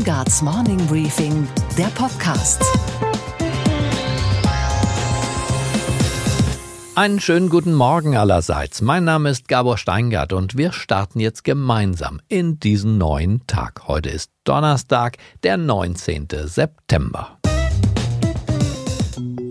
Steingarts Morning Briefing, der Podcast. Einen schönen guten Morgen allerseits. Mein Name ist Gabor Steingart und wir starten jetzt gemeinsam in diesen neuen Tag. Heute ist Donnerstag, der 19. September.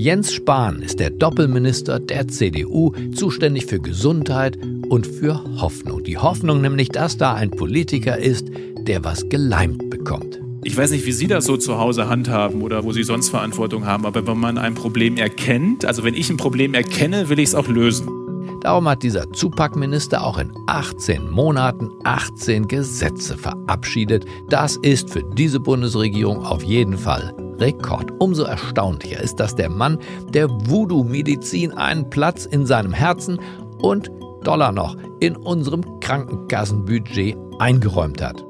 Jens Spahn ist der Doppelminister der CDU, zuständig für Gesundheit und für Hoffnung. Die Hoffnung nämlich, dass da ein Politiker ist, der was geleimt bekommt. Ich weiß nicht, wie Sie das so zu Hause handhaben oder wo Sie sonst Verantwortung haben, aber wenn man ein Problem erkennt, also wenn ich ein Problem erkenne, will ich es auch lösen. Darum hat dieser Zupackminister auch in 18 Monaten 18 Gesetze verabschiedet. Das ist für diese Bundesregierung auf jeden Fall Rekord. Umso erstaunlicher ist, dass der Mann der Voodoo-Medizin einen Platz in seinem Herzen und Dollar noch in unserem Krankenkassenbudget eingeräumt hat.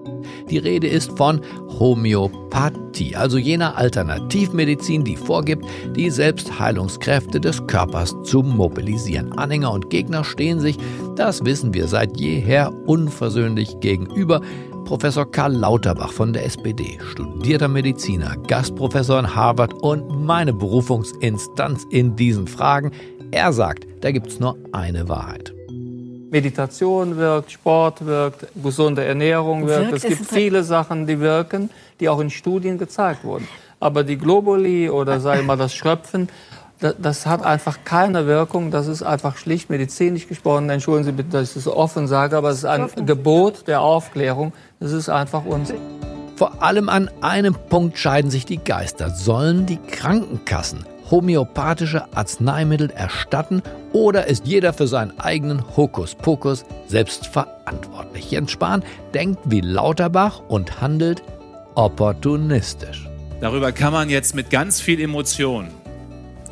Die Rede ist von Homöopathie, also jener Alternativmedizin, die vorgibt, die Selbstheilungskräfte des Körpers zu mobilisieren. Anhänger und Gegner stehen sich, das wissen wir seit jeher, unversöhnlich gegenüber. Professor Karl Lauterbach von der SPD, studierter Mediziner, Gastprofessor in Harvard und meine Berufungsinstanz in diesen Fragen. Er sagt, da gibt es nur eine Wahrheit. Meditation wirkt, Sport wirkt, gesunde Ernährung wirkt. wirkt es gibt viele Sachen, die wirken, die auch in Studien gezeigt wurden. Aber die Globuli oder sei mal das Schröpfen, das, hat einfach keine Wirkung. Das ist einfach schlicht medizinisch gesprochen. Entschuldigen Sie bitte, dass ich das so offen sage, aber es ist ein Gebot der Aufklärung. Das ist einfach Unsinn. Vor allem an einem Punkt scheiden sich die Geister. Sollen die Krankenkassen homöopathische Arzneimittel erstatten oder ist jeder für seinen eigenen Hokuspokus selbst verantwortlich? Jens Spahn denkt wie Lauterbach und handelt opportunistisch. Darüber kann man jetzt mit ganz viel Emotion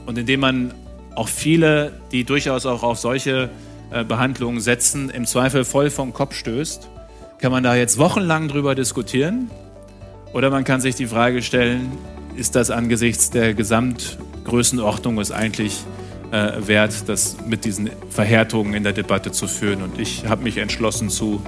und indem man auch viele, die durchaus auch auf solche äh, Behandlungen setzen, im Zweifel voll vom Kopf stößt, kann man da jetzt wochenlang drüber diskutieren. Oder man kann sich die Frage stellen, ist das angesichts der Gesamtgrößenordnung es eigentlich äh, wert, das mit diesen Verhärtungen in der Debatte zu führen? Und ich habe mich entschlossen zu,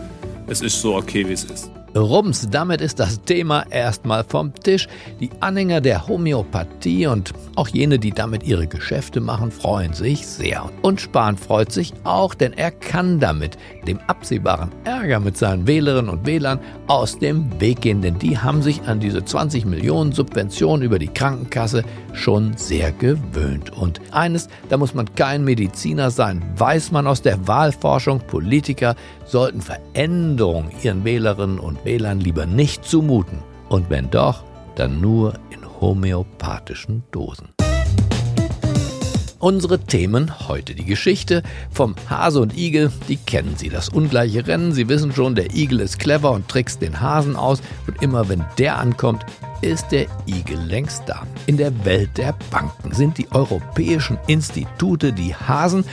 es ist so okay, wie es ist. Rums, damit ist das Thema erstmal vom Tisch. Die Anhänger der Homöopathie und auch jene, die damit ihre Geschäfte machen, freuen sich sehr. Und Spahn freut sich auch, denn er kann damit dem absehbaren Ärger mit seinen Wählerinnen und Wählern aus dem Weg gehen, denn die haben sich an diese 20 Millionen Subventionen über die Krankenkasse schon sehr gewöhnt. Und eines, da muss man kein Mediziner sein, weiß man aus der Wahlforschung, Politiker sollten Veränderungen ihren Wählerinnen und Wählern lieber nicht zumuten. Und wenn doch, dann nur in homöopathischen Dosen. Unsere Themen heute die Geschichte vom Hase und Igel, die kennen Sie, das ungleiche Rennen. Sie wissen schon, der Igel ist clever und trickst den Hasen aus und immer wenn der ankommt, ist der Igel längst da. In der Welt der Banken sind die europäischen Institute die Hasen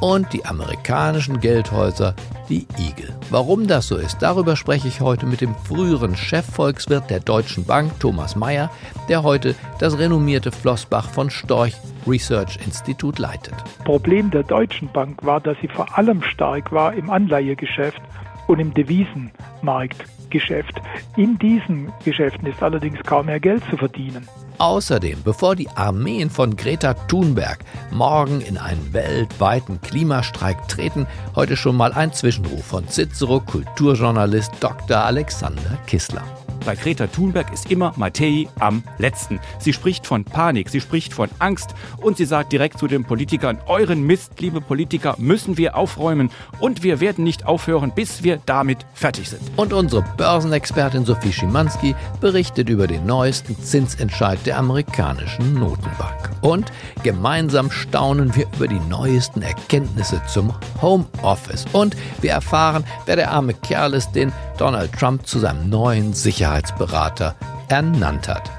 und die amerikanischen Geldhäuser die Igel. Warum das so ist, darüber spreche ich heute mit dem früheren Chefvolkswirt der Deutschen Bank, Thomas Mayer, der heute das renommierte Flossbach von Storch Research Institut leitet. Problem der Deutschen Bank war, dass sie vor allem stark war im Anleihegeschäft und im Devisenmarktgeschäft. In diesen Geschäften ist allerdings kaum mehr Geld zu verdienen. Außerdem, bevor die Armeen von Greta Thunberg morgen in einen weltweiten Klimastreik treten, heute schon mal ein Zwischenruf von Cicero Kulturjournalist Dr. Alexander Kissler. Bei Greta Thunberg ist immer Mattei am letzten. Sie spricht von Panik, sie spricht von Angst und sie sagt direkt zu den Politikern, euren Mist, liebe Politiker, müssen wir aufräumen und wir werden nicht aufhören, bis wir damit fertig sind. Und unsere Börsenexpertin Sophie Schimanski berichtet über den neuesten Zinsentscheid der amerikanischen Notenbank. Und gemeinsam staunen wir über die neuesten Erkenntnisse zum Homeoffice. Und wir erfahren, wer der arme Kerl ist, den Donald Trump zu seinem neuen Sicherheitsberater ernannt hat.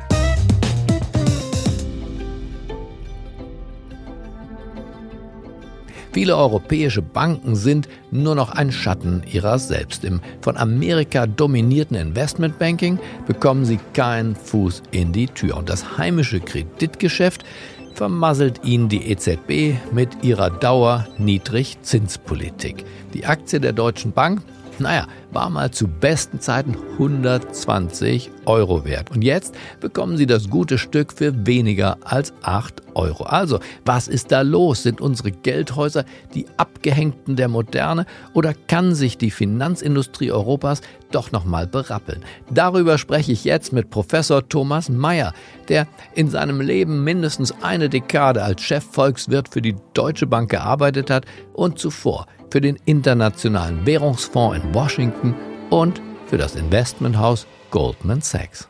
Viele europäische Banken sind nur noch ein Schatten ihrer selbst. Im von Amerika dominierten Investmentbanking bekommen sie keinen Fuß in die Tür. Und das heimische Kreditgeschäft vermasselt ihnen die EZB mit ihrer Dauerniedrigzinspolitik. Die Aktie der Deutschen Bank naja, war mal zu besten Zeiten 120 Euro wert. Und jetzt bekommen Sie das gute Stück für weniger als 8 Euro. Also, was ist da los? Sind unsere Geldhäuser die Abgehängten der Moderne oder kann sich die Finanzindustrie Europas doch nochmal berappeln? Darüber spreche ich jetzt mit Professor Thomas Mayer, der in seinem Leben mindestens eine Dekade als Chefvolkswirt für die Deutsche Bank gearbeitet hat und zuvor für den Internationalen Währungsfonds in Washington und für das Investmenthaus Goldman Sachs.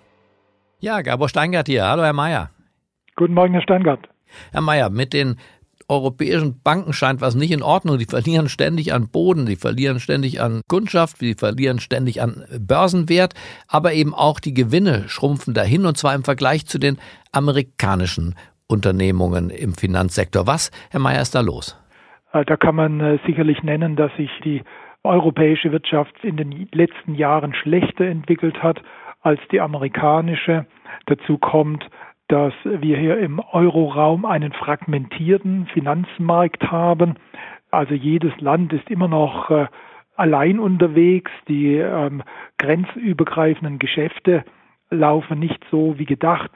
Ja, Gabor Steingart hier. Hallo, Herr Mayer. Guten Morgen, Herr Steingart. Herr Mayer, mit den europäischen Banken scheint was nicht in Ordnung. Die verlieren ständig an Boden, die verlieren ständig an Kundschaft, die verlieren ständig an Börsenwert, aber eben auch die Gewinne schrumpfen dahin und zwar im Vergleich zu den amerikanischen Unternehmungen im Finanzsektor. Was, Herr Mayer, ist da los? Äh, da kann man äh, sicherlich nennen, dass sich die europäische Wirtschaft in den letzten Jahren schlechter entwickelt hat als die amerikanische. Dazu kommt, dass wir hier im Euroraum einen fragmentierten Finanzmarkt haben. Also jedes Land ist immer noch äh, allein unterwegs. Die ähm, grenzübergreifenden Geschäfte laufen nicht so wie gedacht.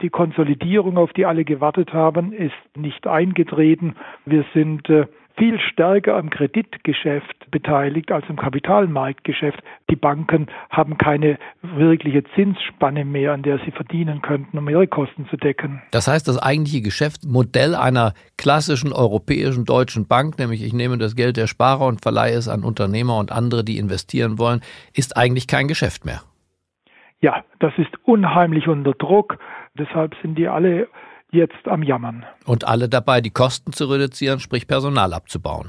Die Konsolidierung, auf die alle gewartet haben, ist nicht eingetreten. Wir sind äh, viel stärker am Kreditgeschäft beteiligt als im Kapitalmarktgeschäft. Die Banken haben keine wirkliche Zinsspanne mehr, an der sie verdienen könnten, um ihre Kosten zu decken. Das heißt, das eigentliche Geschäftsmodell einer klassischen europäischen deutschen Bank, nämlich ich nehme das Geld der Sparer und verleihe es an Unternehmer und andere, die investieren wollen, ist eigentlich kein Geschäft mehr. Ja, das ist unheimlich unter Druck. Deshalb sind die alle jetzt am Jammern. Und alle dabei, die Kosten zu reduzieren, sprich Personal abzubauen.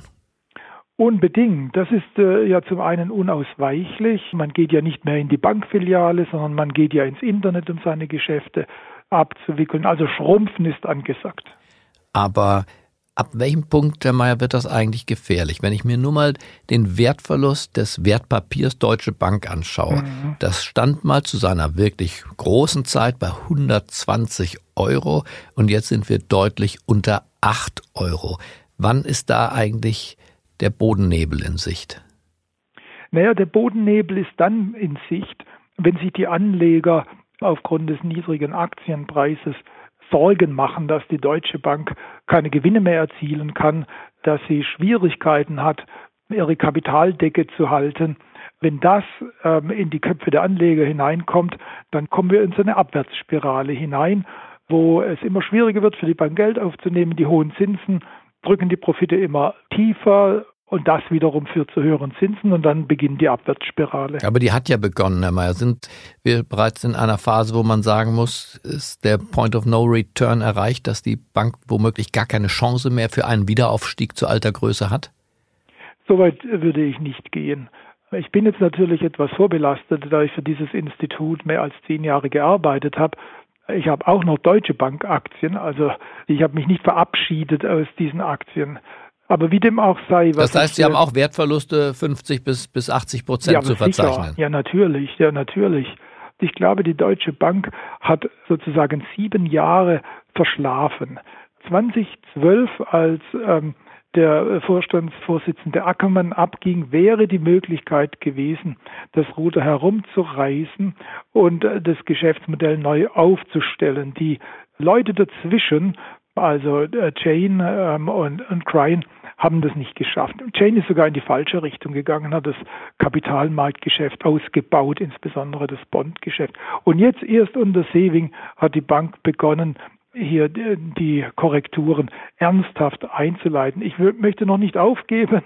Unbedingt. Das ist äh, ja zum einen unausweichlich. Man geht ja nicht mehr in die Bankfiliale, sondern man geht ja ins Internet, um seine Geschäfte abzuwickeln. Also Schrumpfen ist angesagt. Aber ab welchem Punkt, Herr Mayer, wird das eigentlich gefährlich? Wenn ich mir nur mal den Wertverlust des Wertpapiers Deutsche Bank anschaue, mhm. das stand mal zu seiner wirklich großen Zeit bei 120 Euro und jetzt sind wir deutlich unter 8 Euro. Wann ist da eigentlich der Bodennebel in Sicht? Naja, der Bodennebel ist dann in Sicht, wenn sich die Anleger aufgrund des niedrigen Aktienpreises Sorgen machen, dass die Deutsche Bank keine Gewinne mehr erzielen kann, dass sie Schwierigkeiten hat, ihre Kapitaldecke zu halten. Wenn das ähm, in die Köpfe der Anleger hineinkommt, dann kommen wir in so eine Abwärtsspirale hinein, wo es immer schwieriger wird, für die Bank Geld aufzunehmen. Die hohen Zinsen drücken die Profite immer tiefer und das wiederum führt zu höheren Zinsen und dann beginnt die Abwärtsspirale. Aber die hat ja begonnen, Herr Mayer. Sind wir bereits in einer Phase, wo man sagen muss, ist der Point of No Return erreicht, dass die Bank womöglich gar keine Chance mehr für einen Wiederaufstieg zu alter Größe hat? Soweit würde ich nicht gehen. Ich bin jetzt natürlich etwas vorbelastet, da ich für dieses Institut mehr als zehn Jahre gearbeitet habe. Ich habe auch noch Deutsche Bank Aktien, also ich habe mich nicht verabschiedet aus diesen Aktien. Aber wie dem auch sei. das heißt, Sie haben auch Wertverluste 50 bis, bis 80 Prozent ja, zu verzeichnen. Sicher. Ja, natürlich, ja, natürlich. Ich glaube, die Deutsche Bank hat sozusagen sieben Jahre verschlafen. 2012, als ähm, der Vorstandsvorsitzende Ackermann abging, wäre die Möglichkeit gewesen, das Ruder herumzureißen und äh, das Geschäftsmodell neu aufzustellen. Die Leute dazwischen, also äh, Jane ähm, und, und Crine, haben das nicht geschafft. Jane ist sogar in die falsche Richtung gegangen, hat das Kapitalmarktgeschäft ausgebaut, insbesondere das Bondgeschäft. Und jetzt erst unter Saving hat die Bank begonnen, hier die Korrekturen ernsthaft einzuleiten. Ich möchte noch nicht aufgeben,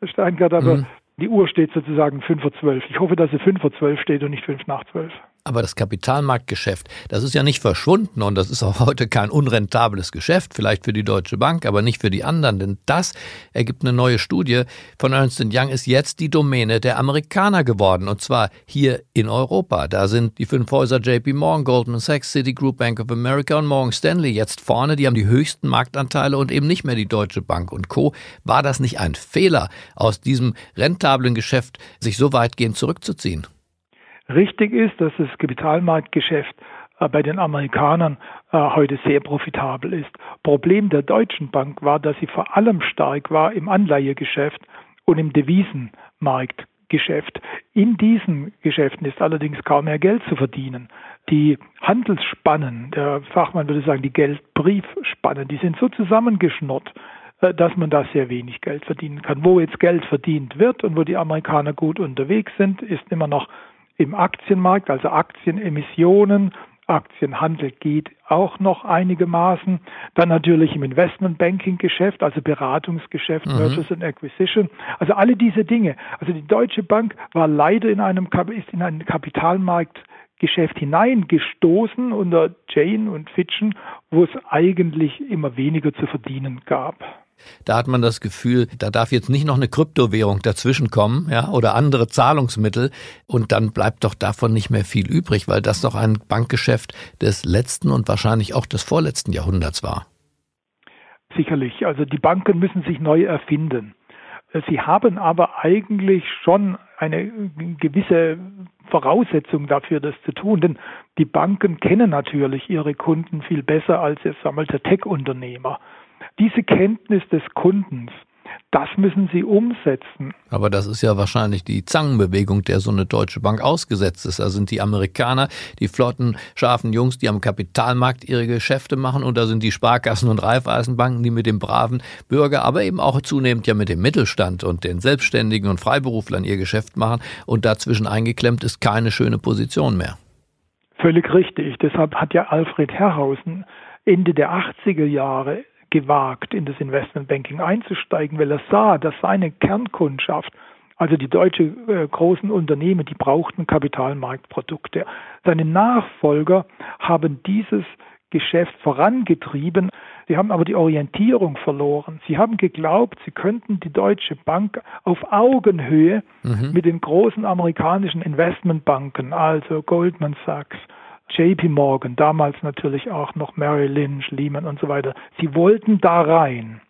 Herr Steingart, aber mhm. die Uhr steht sozusagen 5 vor 12. Ich hoffe, dass sie 5 vor 12 steht und nicht 5 nach 12. Aber das Kapitalmarktgeschäft, das ist ja nicht verschwunden und das ist auch heute kein unrentables Geschäft, vielleicht für die Deutsche Bank, aber nicht für die anderen, denn das ergibt eine neue Studie von Ernst Young, ist jetzt die Domäne der Amerikaner geworden und zwar hier in Europa. Da sind die fünf Häuser JP Morgan, Goldman Sachs, Citigroup, Bank of America und Morgan Stanley jetzt vorne, die haben die höchsten Marktanteile und eben nicht mehr die Deutsche Bank und Co. War das nicht ein Fehler, aus diesem rentablen Geschäft sich so weitgehend zurückzuziehen? Richtig ist, dass das Kapitalmarktgeschäft äh, bei den Amerikanern äh, heute sehr profitabel ist. Problem der Deutschen Bank war, dass sie vor allem stark war im Anleihegeschäft und im Devisenmarkt Geschäft. In diesen Geschäften ist allerdings kaum mehr Geld zu verdienen. Die Handelsspannen, der Fachmann würde sagen, die Geldbriefspannen, die sind so zusammengeschnurrt, äh, dass man da sehr wenig Geld verdienen kann. Wo jetzt Geld verdient wird und wo die Amerikaner gut unterwegs sind, ist immer noch im Aktienmarkt, also Aktienemissionen, Aktienhandel geht auch noch einigermaßen. Dann natürlich im Investmentbanking-Geschäft, also Beratungsgeschäft, mhm. Mergers and Acquisition. Also alle diese Dinge. Also die Deutsche Bank war leider in einem, ist in einen Kapitalmarktgeschäft hineingestoßen unter Jane und Fitchen, wo es eigentlich immer weniger zu verdienen gab. Da hat man das Gefühl, da darf jetzt nicht noch eine Kryptowährung dazwischenkommen, ja, oder andere Zahlungsmittel und dann bleibt doch davon nicht mehr viel übrig, weil das doch ein Bankgeschäft des letzten und wahrscheinlich auch des vorletzten Jahrhunderts war. Sicherlich, also die Banken müssen sich neu erfinden. Sie haben aber eigentlich schon eine gewisse Voraussetzung dafür, das zu tun, denn die Banken kennen natürlich ihre Kunden viel besser als jetzt der Tech-Unternehmer diese Kenntnis des Kundens, das müssen sie umsetzen. Aber das ist ja wahrscheinlich die Zangenbewegung, der so eine deutsche Bank ausgesetzt ist. Da sind die Amerikaner, die flotten, scharfen Jungs, die am Kapitalmarkt ihre Geschäfte machen. Und da sind die Sparkassen und Raiffeisenbanken, die mit dem braven Bürger, aber eben auch zunehmend ja mit dem Mittelstand und den Selbstständigen und Freiberuflern ihr Geschäft machen. Und dazwischen eingeklemmt ist keine schöne Position mehr. Völlig richtig. Deshalb hat ja Alfred Herrhausen Ende der 80er Jahre gewagt, in das Investmentbanking einzusteigen, weil er sah, dass seine Kernkundschaft, also die deutsche äh, großen Unternehmen, die brauchten Kapitalmarktprodukte. Seine Nachfolger haben dieses Geschäft vorangetrieben. Sie haben aber die Orientierung verloren. Sie haben geglaubt, sie könnten die Deutsche Bank auf Augenhöhe mhm. mit den großen amerikanischen Investmentbanken, also Goldman Sachs, JP Morgan, damals natürlich auch noch Merrill Lynch, Lehman und so weiter, sie wollten da rein.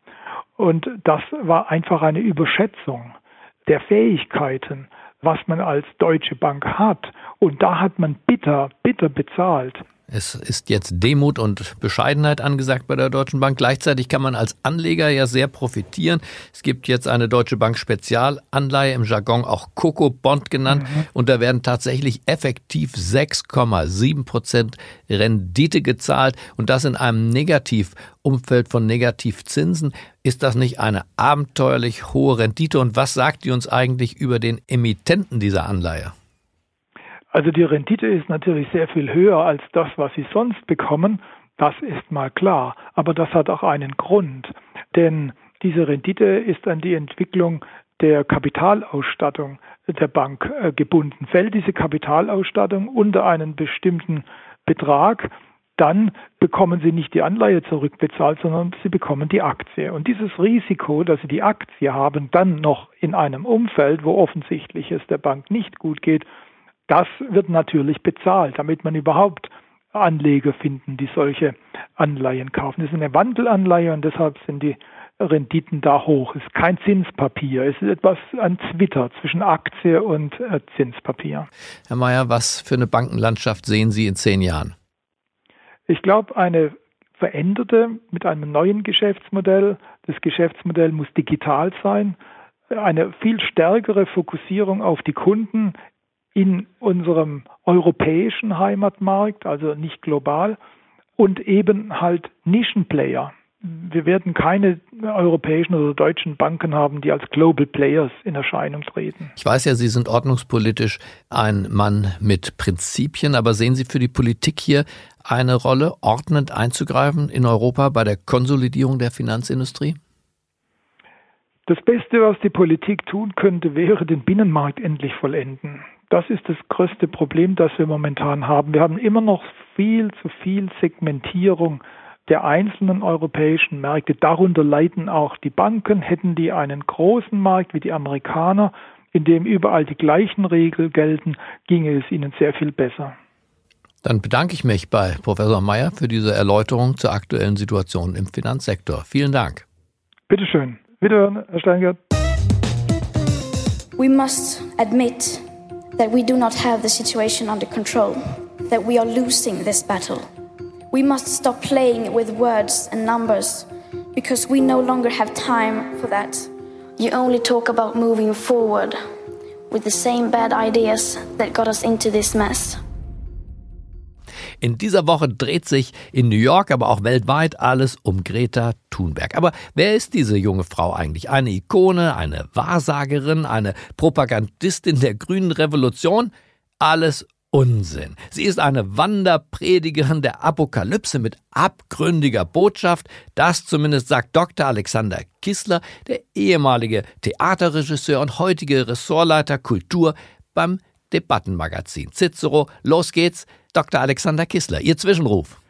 Und das war einfach eine Überschätzung der Fähigkeiten, was man als Deutsche Bank hat. Und da hat man bitter, bitter bezahlt. Es ist jetzt Demut und Bescheidenheit angesagt bei der Deutschen Bank. Gleichzeitig kann man als Anleger ja sehr profitieren. Es gibt jetzt eine Deutsche Bank Spezialanleihe, im Jargon auch Coco Bond genannt. Mhm. Und da werden tatsächlich effektiv 6,7 Prozent Rendite gezahlt. Und das in einem Negativumfeld von Negativzinsen. Ist das nicht eine abenteuerlich hohe Rendite? Und was sagt die uns eigentlich über den Emittenten dieser Anleihe? Also die Rendite ist natürlich sehr viel höher als das, was Sie sonst bekommen. Das ist mal klar. Aber das hat auch einen Grund. Denn diese Rendite ist an die Entwicklung der Kapitalausstattung der Bank äh, gebunden. Fällt diese Kapitalausstattung unter einen bestimmten Betrag, dann bekommen Sie nicht die Anleihe zurückbezahlt, sondern Sie bekommen die Aktie. Und dieses Risiko, dass Sie die Aktie haben, dann noch in einem Umfeld, wo offensichtlich es der Bank nicht gut geht, das wird natürlich bezahlt, damit man überhaupt Anleger finden, die solche Anleihen kaufen. Das ist eine Wandelanleihe und deshalb sind die Renditen da hoch. Es ist kein Zinspapier, es ist etwas an Twitter zwischen Aktie und äh, Zinspapier. Herr Mayer, was für eine Bankenlandschaft sehen Sie in zehn Jahren? Ich glaube, eine veränderte mit einem neuen Geschäftsmodell. Das Geschäftsmodell muss digital sein. Eine viel stärkere Fokussierung auf die Kunden in unserem europäischen Heimatmarkt, also nicht global, und eben halt Nischenplayer. Wir werden keine europäischen oder deutschen Banken haben, die als Global Players in Erscheinung treten. Ich weiß ja, Sie sind ordnungspolitisch ein Mann mit Prinzipien, aber sehen Sie für die Politik hier eine Rolle, ordnend einzugreifen in Europa bei der Konsolidierung der Finanzindustrie? Das Beste, was die Politik tun könnte, wäre den Binnenmarkt endlich vollenden. Das ist das größte Problem, das wir momentan haben. Wir haben immer noch viel zu viel Segmentierung der einzelnen europäischen Märkte. Darunter leiden auch die Banken. Hätten die einen großen Markt wie die Amerikaner, in dem überall die gleichen Regeln gelten, ginge es ihnen sehr viel besser. Dann bedanke ich mich bei Professor Mayer für diese Erläuterung zur aktuellen Situation im Finanzsektor. Vielen Dank. Bitte schön. Wiederhören, Herr Steingart. We must admit that we do not have the situation under control, that we are losing this battle. We must stop playing with words and numbers because we no longer have time for that. You only talk about moving forward. with the same bad ideas that got us into this mess. In dieser Woche dreht sich in New York, aber auch weltweit alles um Greta Thunberg. Aber wer ist diese junge Frau eigentlich? Eine Ikone, eine Wahrsagerin, eine Propagandistin der grünen Revolution? Alles Unsinn. Sie ist eine Wanderpredigerin der Apokalypse mit abgründiger Botschaft. Das zumindest sagt Dr. Alexander Kissler, der ehemalige Theaterregisseur und heutige Ressortleiter Kultur beim Debattenmagazin Cicero. Los geht's, Dr. Alexander Kissler, Ihr Zwischenruf.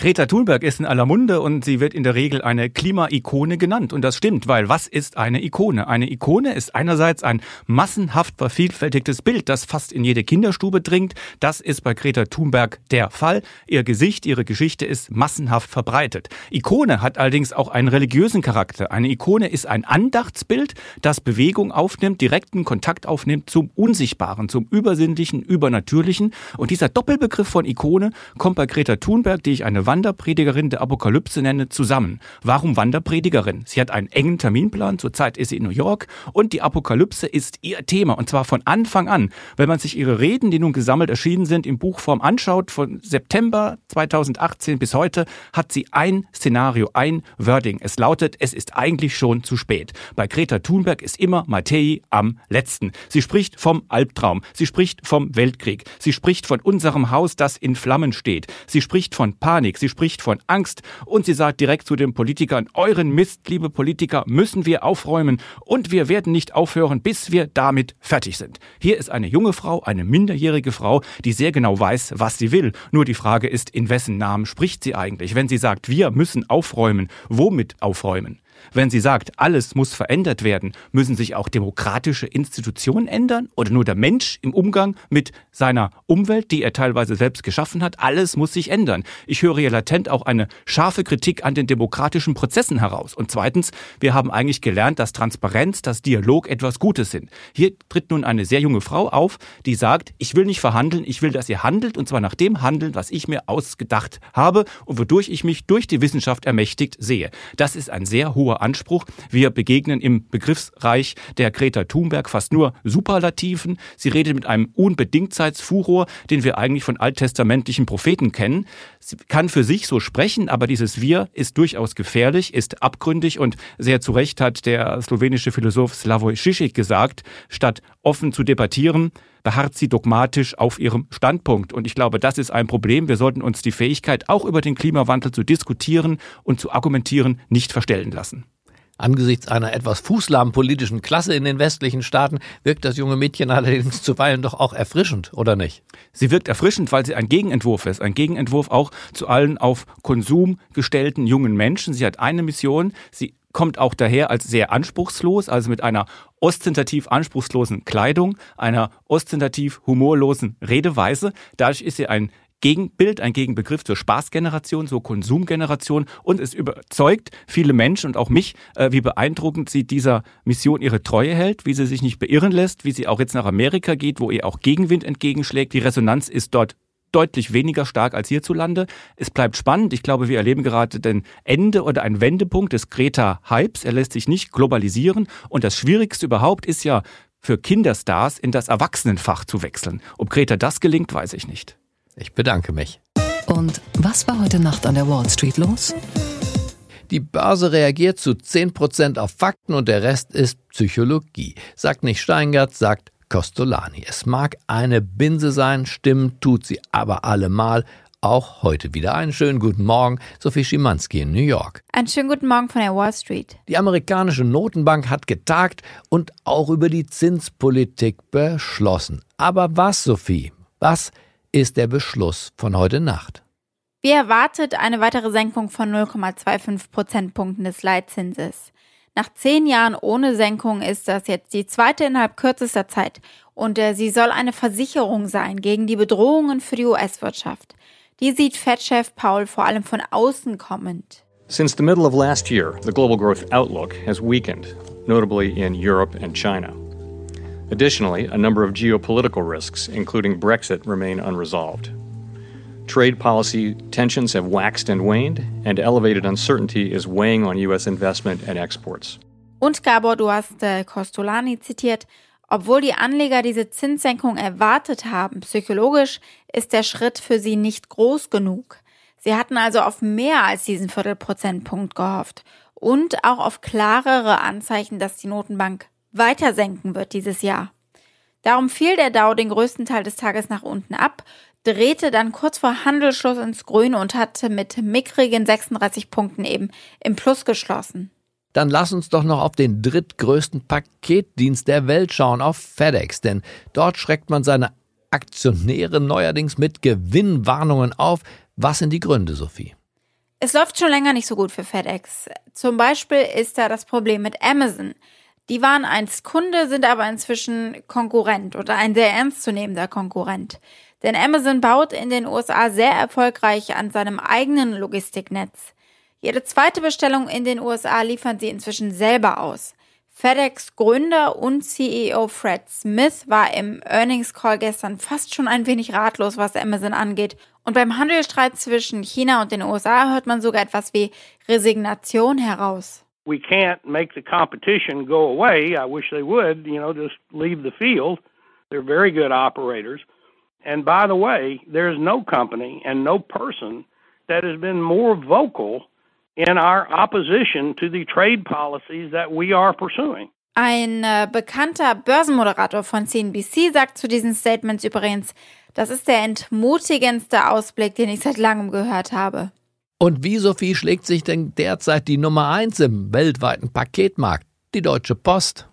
Greta Thunberg ist in aller Munde und sie wird in der Regel eine Klimaikone genannt. Und das stimmt, weil was ist eine Ikone? Eine Ikone ist einerseits ein massenhaft vervielfältigtes Bild, das fast in jede Kinderstube dringt. Das ist bei Greta Thunberg der Fall. Ihr Gesicht, ihre Geschichte ist massenhaft verbreitet. Ikone hat allerdings auch einen religiösen Charakter. Eine Ikone ist ein Andachtsbild, das Bewegung aufnimmt, direkten Kontakt aufnimmt zum Unsichtbaren, zum Übersinnlichen, Übernatürlichen. Und dieser Doppelbegriff von Ikone kommt bei Greta Thunberg, die ich eine Wanderpredigerin der Apokalypse nenne, zusammen. Warum Wanderpredigerin? Sie hat einen engen Terminplan, zurzeit ist sie in New York und die Apokalypse ist ihr Thema und zwar von Anfang an. Wenn man sich ihre Reden, die nun gesammelt erschienen sind, in Buchform anschaut, von September 2018 bis heute, hat sie ein Szenario, ein Wording. Es lautet, es ist eigentlich schon zu spät. Bei Greta Thunberg ist immer Mattei am letzten. Sie spricht vom Albtraum, sie spricht vom Weltkrieg, sie spricht von unserem Haus, das in Flammen steht, sie spricht von Panik, sie spricht von Angst und sie sagt direkt zu den Politikern, euren Mist, liebe Politiker, müssen wir aufräumen und wir werden nicht aufhören, bis wir damit fertig sind. Hier ist eine junge Frau, eine minderjährige Frau, die sehr genau weiß, was sie will. Nur die Frage ist, in wessen Namen spricht sie eigentlich? Wenn sie sagt, wir müssen aufräumen, womit aufräumen? Wenn sie sagt, alles muss verändert werden, müssen sich auch demokratische Institutionen ändern oder nur der Mensch im Umgang mit seiner Umwelt, die er teilweise selbst geschaffen hat, alles muss sich ändern. Ich höre hier latent auch eine scharfe Kritik an den demokratischen Prozessen heraus. Und zweitens, wir haben eigentlich gelernt, dass Transparenz, dass Dialog etwas Gutes sind. Hier tritt nun eine sehr junge Frau auf, die sagt, ich will nicht verhandeln, ich will, dass ihr handelt und zwar nach dem handeln, was ich mir ausgedacht habe und wodurch ich mich durch die Wissenschaft ermächtigt sehe. Das ist ein sehr hoher hoher Anspruch. Wir begegnen im Begriffsreich der Greta Thunberg fast nur Superlativen. Sie redet mit einem Unbedingtheitsfuror, den wir eigentlich von alttestamentlichen Propheten kennen. Sie kann für sich so sprechen, aber dieses Wir ist durchaus gefährlich, ist abgründig und sehr zu Recht hat der slowenische Philosoph Slavoj Žižek gesagt, statt offen zu debattieren, beharrt sie dogmatisch auf ihrem Standpunkt. Und ich glaube, das ist ein Problem. Wir sollten uns die Fähigkeit, auch über den Klimawandel zu diskutieren und zu argumentieren, nicht verstellen lassen. Angesichts einer etwas fußlahmen politischen Klasse in den westlichen Staaten wirkt das junge Mädchen allerdings zuweilen doch auch erfrischend, oder nicht? Sie wirkt erfrischend, weil sie ein Gegenentwurf ist. Ein Gegenentwurf auch zu allen auf Konsum gestellten jungen Menschen. Sie hat eine Mission. Sie kommt auch daher als sehr anspruchslos, also mit einer ostentativ anspruchslosen Kleidung, einer ostentativ humorlosen Redeweise. Dadurch ist sie ein Gegenbild, ein Gegenbegriff zur Spaßgeneration, zur Konsumgeneration und es überzeugt viele Menschen und auch mich, äh, wie beeindruckend sie dieser Mission ihre Treue hält, wie sie sich nicht beirren lässt, wie sie auch jetzt nach Amerika geht, wo ihr auch Gegenwind entgegenschlägt. Die Resonanz ist dort deutlich weniger stark als hierzulande. Es bleibt spannend. Ich glaube, wir erleben gerade den Ende oder einen Wendepunkt des Greta-Hypes. Er lässt sich nicht globalisieren. Und das Schwierigste überhaupt ist ja, für Kinderstars in das Erwachsenenfach zu wechseln. Ob Greta das gelingt, weiß ich nicht. Ich bedanke mich. Und was war heute Nacht an der Wall Street los? Die Börse reagiert zu 10% auf Fakten und der Rest ist Psychologie. Sagt nicht Steingart, sagt Costolani. Es mag eine Binse sein, stimmen tut sie aber allemal. Auch heute wieder einen schönen guten Morgen, Sophie Schimanski in New York. Einen schönen guten Morgen von der Wall Street. Die amerikanische Notenbank hat getagt und auch über die Zinspolitik beschlossen. Aber was, Sophie? Was ist der Beschluss von heute Nacht? Wie erwartet eine weitere Senkung von 0,25 Prozentpunkten des Leitzinses. Nach zehn Jahren ohne Senkung ist das jetzt die zweite innerhalb kürzester Zeit und äh, sie soll eine Versicherung sein gegen die Bedrohungen für die US-Wirtschaft. Die sieht Fed-Chef Paul vor allem von außen kommend. Since the middle of last year, the global growth outlook has weakened, notably in Europe and China. Additionally, a number of geopolitical risks, including Brexit, remain unresolved. Trade policy tensions have waxed and waned, and elevated uncertainty is weighing on U.S. investment and exports. Und Gabor, du hast äh, Costolani zitiert. Obwohl die Anleger diese Zinssenkung erwartet haben, psychologisch ist der Schritt für sie nicht groß genug. Sie hatten also auf mehr als diesen Viertelprozentpunkt gehofft und auch auf klarere Anzeichen, dass die Notenbank weiter senken wird dieses Jahr. Darum fiel der Dow den größten Teil des Tages nach unten ab, drehte dann kurz vor Handelsschluss ins Grüne und hatte mit mickrigen 36 Punkten eben im Plus geschlossen. Dann lass uns doch noch auf den drittgrößten Paketdienst der Welt schauen, auf FedEx, denn dort schreckt man seine Aktionäre neuerdings mit Gewinnwarnungen auf. Was sind die Gründe, Sophie? Es läuft schon länger nicht so gut für FedEx. Zum Beispiel ist da das Problem mit Amazon. Die waren einst Kunde, sind aber inzwischen Konkurrent oder ein sehr ernstzunehmender Konkurrent. Denn Amazon baut in den USA sehr erfolgreich an seinem eigenen Logistiknetz. Jede zweite Bestellung in den USA liefern sie inzwischen selber aus. FedEx Gründer und CEO Fred Smith war im Earnings Call gestern fast schon ein wenig ratlos, was Amazon angeht. Und beim Handelsstreit zwischen China und den USA hört man sogar etwas wie Resignation heraus. We can't make the competition go away. I wish they would, you know, just leave the field. They're very good operators. And by the way, there's no company and no person that has been more vocal in our opposition to the trade policies that we are pursuing. Ein äh, bekannter Börsenmoderator von CNBC sagt zu diesen Statements übrigens, das ist der entmutigendste Ausblick, den ich seit langem gehört habe. Und wie, Sophie, schlägt sich denn derzeit die Nummer 1 im weltweiten Paketmarkt, die Deutsche Post?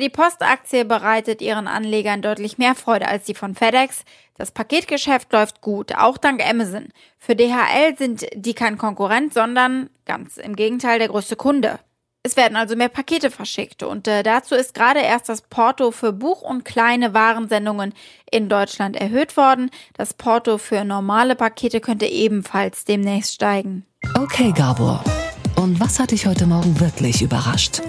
Die Postaktie bereitet ihren Anlegern deutlich mehr Freude als die von FedEx. Das Paketgeschäft läuft gut, auch dank Amazon. Für DHL sind die kein Konkurrent, sondern ganz im Gegenteil der größte Kunde. Es werden also mehr Pakete verschickt und äh, dazu ist gerade erst das Porto für Buch- und kleine Warensendungen in Deutschland erhöht worden. Das Porto für normale Pakete könnte ebenfalls demnächst steigen. Okay, Gabor. Und was hat dich heute Morgen wirklich überrascht?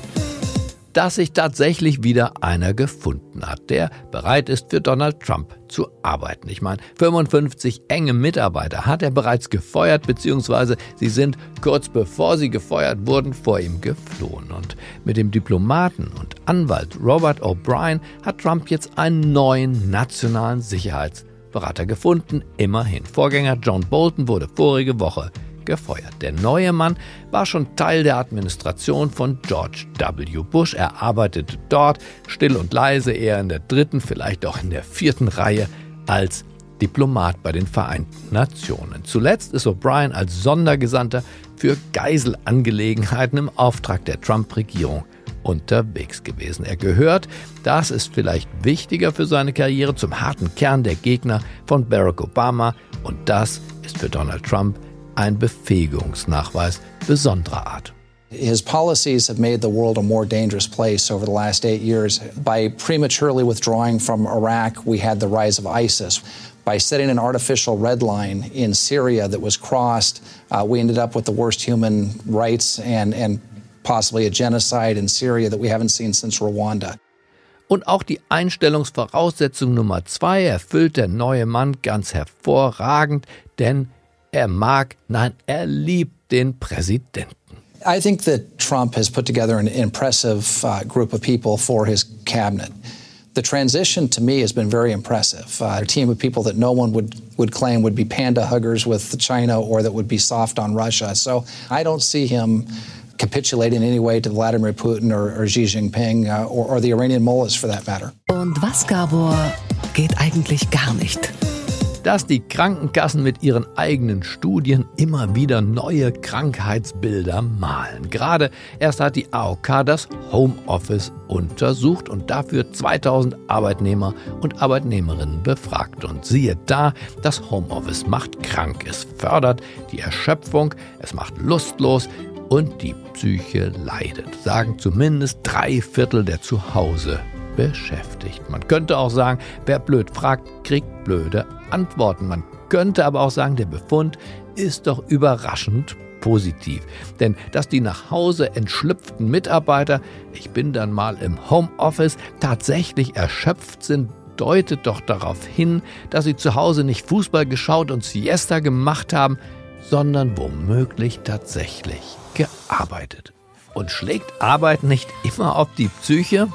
Dass sich tatsächlich wieder einer gefunden hat, der bereit ist, für Donald Trump zu arbeiten. Ich meine, 55 enge Mitarbeiter hat er bereits gefeuert, beziehungsweise sie sind kurz bevor sie gefeuert wurden, vor ihm geflohen. Und mit dem Diplomaten und Anwalt Robert O'Brien hat Trump jetzt einen neuen nationalen Sicherheitsberater gefunden. Immerhin. Vorgänger John Bolton wurde vorige Woche gefeuert. Der neue Mann war schon Teil der Administration von George W. Bush. Er arbeitete dort still und leise, eher in der dritten, vielleicht auch in der vierten Reihe als Diplomat bei den Vereinten Nationen. Zuletzt ist O'Brien als Sondergesandter für Geiselangelegenheiten im Auftrag der Trump-Regierung unterwegs gewesen. Er gehört, das ist vielleicht wichtiger für seine Karriere, zum harten Kern der Gegner von Barack Obama und das ist für Donald Trump ein Befähigungsnachweis besonderer Art. His policies have made the world a more dangerous place over the last eight years. By prematurely withdrawing from Iraq, we had the rise of ISIS. By setting an artificial red line in Syria that was crossed, uh, we ended up with the worst human rights and, and possibly a genocide in Syria that we haven't seen since Rwanda. Und auch die Einstellungsvoraussetzung Nummer zwei erfüllt der neue Mann ganz hervorragend, denn Er mag, nein, er liebt den Präsidenten. I think that Trump has put together an impressive uh, group of people for his cabinet. The transition to me has been very impressive. Uh, a team of people that no one would, would claim would be panda huggers with China or that would be soft on Russia. So I don't see him capitulating in any way to Vladimir Putin or, or Xi Jinping uh, or, or the Iranian mullahs for that matter. Und was, Gabor, geht eigentlich gar nicht? Dass die Krankenkassen mit ihren eigenen Studien immer wieder neue Krankheitsbilder malen. Gerade erst hat die AOK das Homeoffice untersucht und dafür 2000 Arbeitnehmer und Arbeitnehmerinnen befragt. Und siehe da, das Homeoffice macht krank. Es fördert die Erschöpfung, es macht lustlos und die Psyche leidet, sagen zumindest drei Viertel der Zuhause beschäftigt. Man könnte auch sagen, wer blöd fragt, kriegt blöde Antworten. Man könnte aber auch sagen, der Befund ist doch überraschend positiv. Denn dass die nach Hause entschlüpften Mitarbeiter, ich bin dann mal im Homeoffice, tatsächlich erschöpft sind, deutet doch darauf hin, dass sie zu Hause nicht Fußball geschaut und Siesta gemacht haben, sondern womöglich tatsächlich gearbeitet. Und schlägt Arbeit nicht immer auf die Psyche?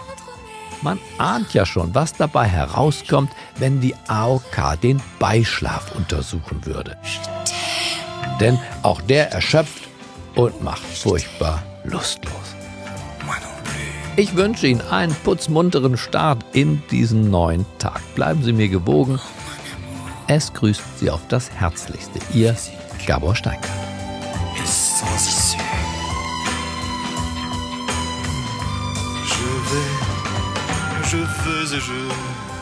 Man ahnt ja schon, was dabei herauskommt, wenn die AOK den Beischlaf untersuchen würde. Denn auch der erschöpft und macht furchtbar lustlos. Ich wünsche Ihnen einen putzmunteren Start in diesen neuen Tag. Bleiben Sie mir gewogen. Es grüßt Sie auf das Herzlichste. Ihr Gabor Steingart. faisais-je